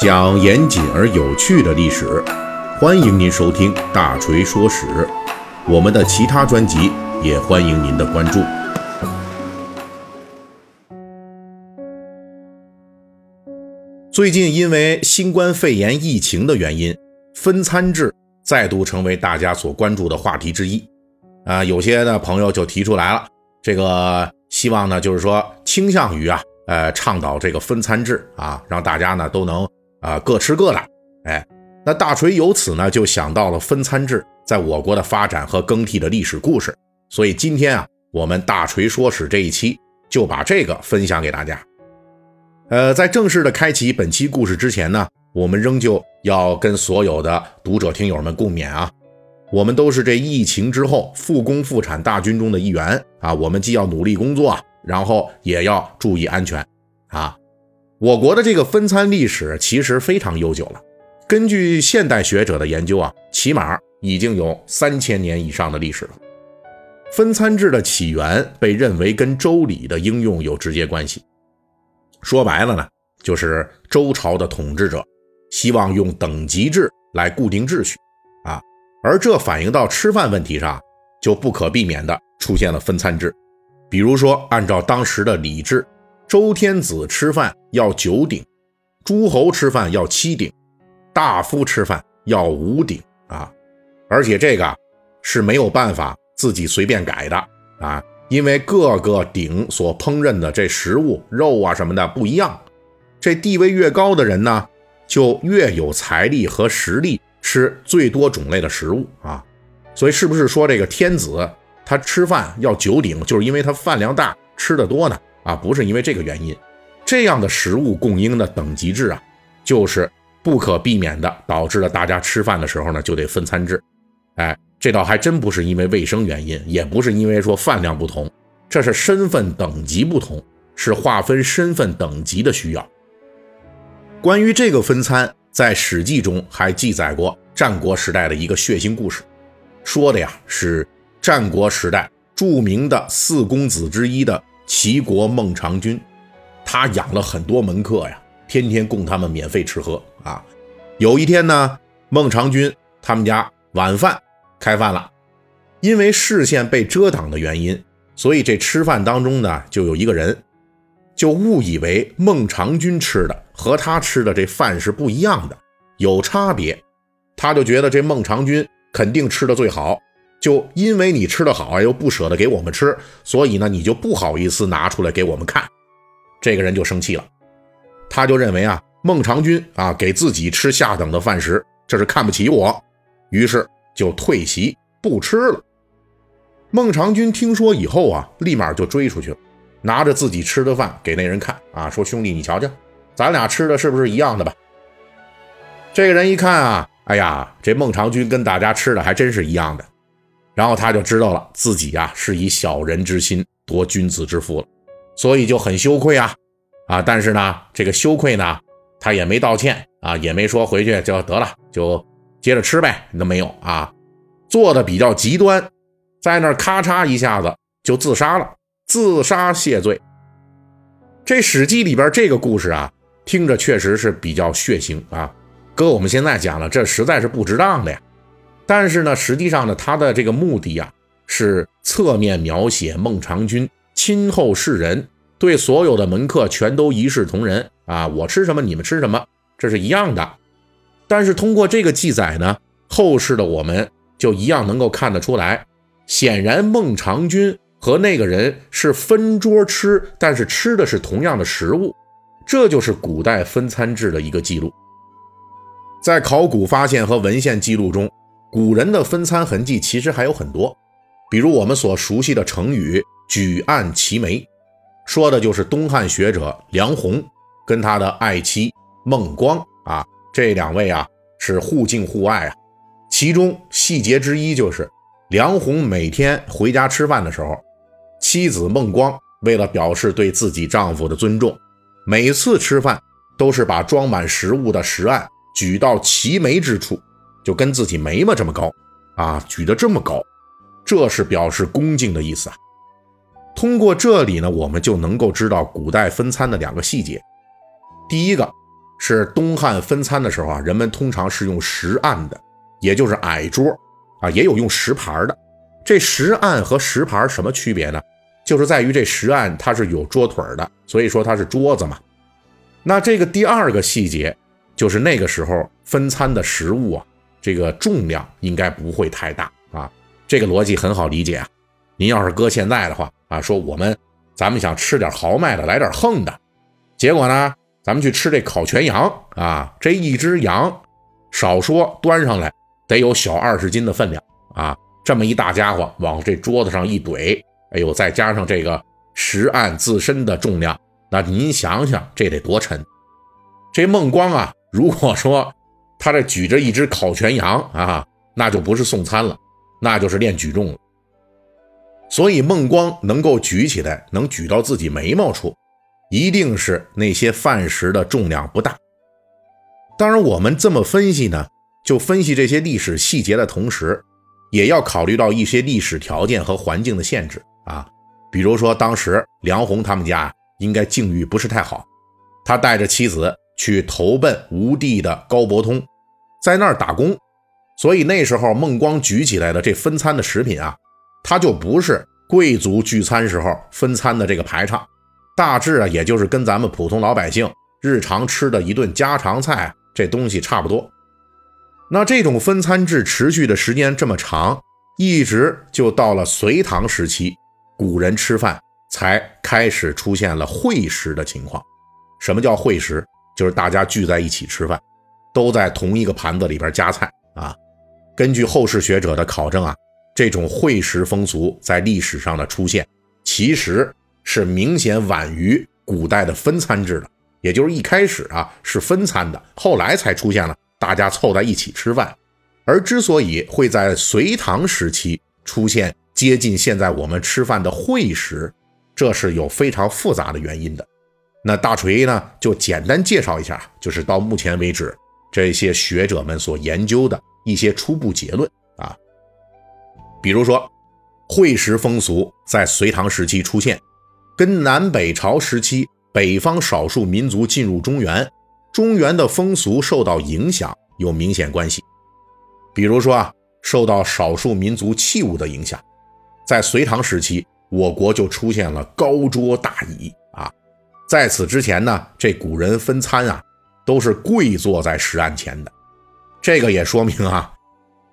讲严谨而有趣的历史，欢迎您收听《大锤说史》。我们的其他专辑也欢迎您的关注。最近因为新冠肺炎疫情的原因，分餐制再度成为大家所关注的话题之一。啊，有些的朋友就提出来了，这个希望呢，就是说倾向于啊，呃，倡导这个分餐制啊，让大家呢都能啊各吃各的。哎，那大锤由此呢就想到了分餐制在我国的发展和更替的历史故事。所以今天啊，我们大锤说史这一期就把这个分享给大家。呃，在正式的开启本期故事之前呢，我们仍旧要跟所有的读者听友们共勉啊。我们都是这疫情之后复工复产大军中的一员啊！我们既要努力工作，然后也要注意安全啊！我国的这个分餐历史其实非常悠久了，根据现代学者的研究啊，起码已经有三千年以上的历史了。分餐制的起源被认为跟周礼的应用有直接关系。说白了呢，就是周朝的统治者希望用等级制来固定秩序。啊而这反映到吃饭问题上，就不可避免的出现了分餐制。比如说，按照当时的礼制，周天子吃饭要九鼎，诸侯吃饭要七鼎，大夫吃饭要五鼎啊！而且这个是没有办法自己随便改的啊，因为各个鼎所烹饪的这食物、肉啊什么的不一样。这地位越高的人呢，就越有财力和实力。吃最多种类的食物啊，所以是不是说这个天子他吃饭要九鼎，就是因为他饭量大，吃的多呢？啊，不是因为这个原因，这样的食物供应的等级制啊，就是不可避免的，导致了大家吃饭的时候呢就得分餐制。哎，这倒还真不是因为卫生原因，也不是因为说饭量不同，这是身份等级不同，是划分身份等级的需要。关于这个分餐。在《史记》中还记载过战国时代的一个血腥故事，说的呀是战国时代著名的四公子之一的齐国孟尝君，他养了很多门客呀，天天供他们免费吃喝啊。有一天呢，孟尝君他们家晚饭开饭了，因为视线被遮挡的原因，所以这吃饭当中呢就有一个人。就误以为孟尝君吃的和他吃的这饭是不一样的，有差别，他就觉得这孟尝君肯定吃的最好，就因为你吃的好啊，又不舍得给我们吃，所以呢，你就不好意思拿出来给我们看。这个人就生气了，他就认为啊，孟尝君啊给自己吃下等的饭食，这是看不起我，于是就退席不吃了。孟尝君听说以后啊，立马就追出去了。拿着自己吃的饭给那人看啊，说兄弟，你瞧瞧，咱俩吃的是不是一样的吧？这个人一看啊，哎呀，这孟尝君跟大家吃的还真是一样的，然后他就知道了自己呀是以小人之心夺君子之腹了，所以就很羞愧啊啊！但是呢，这个羞愧呢，他也没道歉啊，也没说回去就得了，就接着吃呗，都没有啊，做的比较极端，在那咔嚓一下子就自杀了。自杀谢罪。这《史记》里边这个故事啊，听着确实是比较血腥啊。搁我们现在讲了，这实在是不值当的呀。但是呢，实际上呢，他的这个目的啊，是侧面描写孟尝君亲厚世人，对所有的门客全都一视同仁啊。我吃什么，你们吃什么，这是一样的。但是通过这个记载呢，后世的我们就一样能够看得出来，显然孟尝君。和那个人是分桌吃，但是吃的是同样的食物，这就是古代分餐制的一个记录。在考古发现和文献记录中，古人的分餐痕迹其实还有很多，比如我们所熟悉的成语“举案齐眉”，说的就是东汉学者梁鸿跟他的爱妻孟光啊，这两位啊是互敬互爱啊。其中细节之一就是梁鸿每天回家吃饭的时候。妻子孟光为了表示对自己丈夫的尊重，每次吃饭都是把装满食物的食案举到齐眉之处，就跟自己眉毛这么高啊，举得这么高，这是表示恭敬的意思啊。通过这里呢，我们就能够知道古代分餐的两个细节。第一个，是东汉分餐的时候啊，人们通常是用石案的，也就是矮桌啊，也有用石盘的。这石案和石盘什么区别呢？就是在于这石案它是有桌腿的，所以说它是桌子嘛。那这个第二个细节就是那个时候分餐的食物啊，这个重量应该不会太大啊。这个逻辑很好理解啊。您要是搁现在的话啊，说我们咱们想吃点豪迈的，来点横的，结果呢，咱们去吃这烤全羊啊，这一只羊少说端上来得有小二十斤的分量啊，这么一大家伙往这桌子上一怼。哎呦，再加上这个石案自身的重量，那您想想，这得多沉！这孟光啊，如果说他这举着一只烤全羊啊，那就不是送餐了，那就是练举重了。所以孟光能够举起来，能举到自己眉毛处，一定是那些饭食的重量不大。当然，我们这么分析呢，就分析这些历史细节的同时，也要考虑到一些历史条件和环境的限制。啊，比如说当时梁鸿他们家应该境遇不是太好，他带着妻子去投奔吴地的高伯通，在那儿打工，所以那时候孟光举起来的这分餐的食品啊，它就不是贵族聚餐时候分餐的这个排场，大致啊也就是跟咱们普通老百姓日常吃的一顿家常菜这东西差不多。那这种分餐制持续的时间这么长，一直就到了隋唐时期。古人吃饭才开始出现了会食的情况。什么叫会食？就是大家聚在一起吃饭，都在同一个盘子里边夹菜啊。根据后世学者的考证啊，这种会食风俗在历史上的出现，其实是明显晚于古代的分餐制的。也就是一开始啊是分餐的，后来才出现了大家凑在一起吃饭。而之所以会在隋唐时期出现，接近现在我们吃饭的会食，这是有非常复杂的原因的。那大锤呢，就简单介绍一下，就是到目前为止这些学者们所研究的一些初步结论啊。比如说，会食风俗在隋唐时期出现，跟南北朝时期北方少数民族进入中原，中原的风俗受到影响有明显关系。比如说啊，受到少数民族器物的影响。在隋唐时期，我国就出现了高桌大椅啊。在此之前呢，这古人分餐啊，都是跪坐在石案前的。这个也说明啊，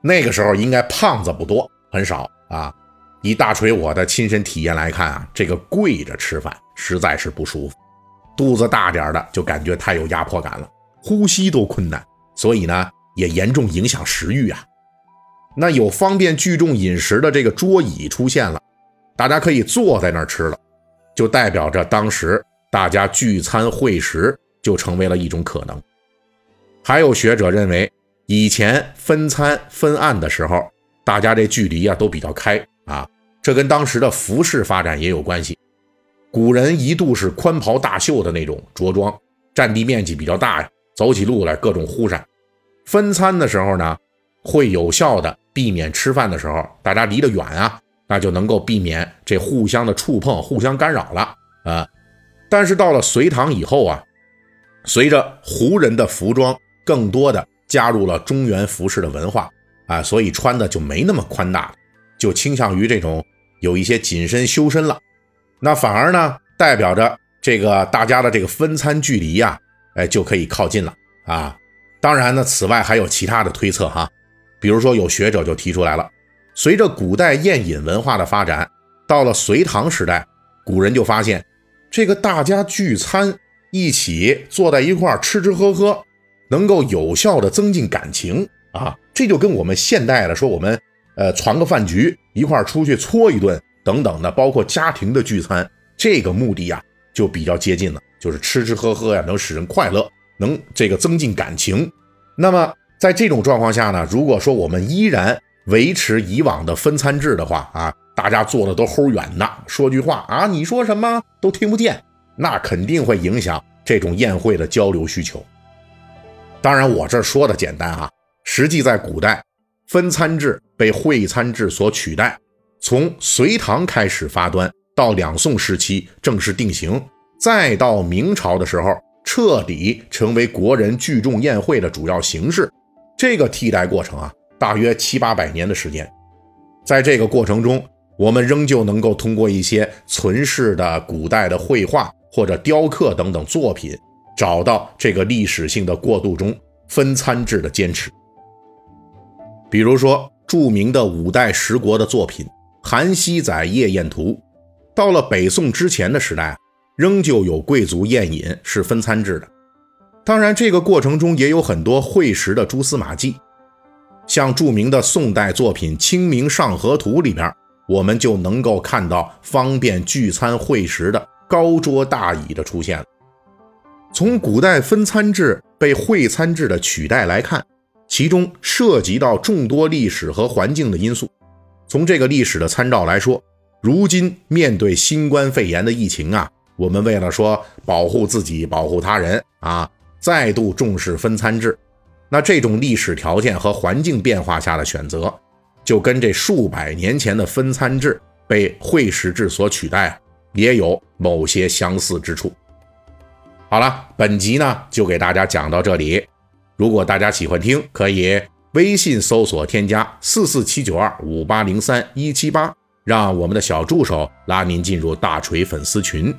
那个时候应该胖子不多，很少啊。以大锤我的亲身体验来看啊，这个跪着吃饭实在是不舒服，肚子大点的就感觉太有压迫感了，呼吸都困难，所以呢，也严重影响食欲啊。那有方便聚众饮食的这个桌椅出现了，大家可以坐在那儿吃了，就代表着当时大家聚餐会食就成为了一种可能。还有学者认为，以前分餐分案的时候，大家这距离啊都比较开啊，这跟当时的服饰发展也有关系。古人一度是宽袍大袖的那种着装，占地面积比较大呀，走起路来各种忽闪。分餐的时候呢，会有效的。避免吃饭的时候大家离得远啊，那就能够避免这互相的触碰、互相干扰了啊。但是到了隋唐以后啊，随着胡人的服装更多的加入了中原服饰的文化啊，所以穿的就没那么宽大，就倾向于这种有一些紧身修身了。那反而呢，代表着这个大家的这个分餐距离呀，哎，就可以靠近了啊。当然呢，此外还有其他的推测哈。比如说，有学者就提出来了，随着古代宴饮文化的发展，到了隋唐时代，古人就发现，这个大家聚餐一起坐在一块吃吃喝喝，能够有效的增进感情啊，这就跟我们现代的说我们呃攒个饭局一块出去搓一顿等等的，包括家庭的聚餐，这个目的呀就比较接近了，就是吃吃喝喝呀，能使人快乐，能这个增进感情，那么。在这种状况下呢，如果说我们依然维持以往的分餐制的话啊，大家坐的都齁远的，说句话啊，你说什么都听不见，那肯定会影响这种宴会的交流需求。当然，我这说的简单啊，实际在古代，分餐制被会餐制所取代，从隋唐开始发端，到两宋时期正式定型，再到明朝的时候，彻底成为国人聚众宴会的主要形式。这个替代过程啊，大约七八百年的时间。在这个过程中，我们仍旧能够通过一些存世的古代的绘画或者雕刻等等作品，找到这个历史性的过渡中分餐制的坚持。比如说，著名的五代十国的作品《韩熙载夜宴图》，到了北宋之前的时代，仍旧有贵族宴饮是分餐制的。当然，这个过程中也有很多会食的蛛丝马迹，像著名的宋代作品《清明上河图》里边，我们就能够看到方便聚餐会食的高桌大椅的出现。从古代分餐制被会餐制的取代来看。其中涉及到众多历史和环境的因素。从这个历史的参照来说，如今面对新冠肺炎的疫情啊，我们为了说保护自己、保护他人啊，再度重视分餐制。那这种历史条件和环境变化下的选择，就跟这数百年前的分餐制被会食制所取代啊，也有某些相似之处。好了，本集呢就给大家讲到这里。如果大家喜欢听，可以微信搜索添加四四七九二五八零三一七八，让我们的小助手拉您进入大锤粉丝群。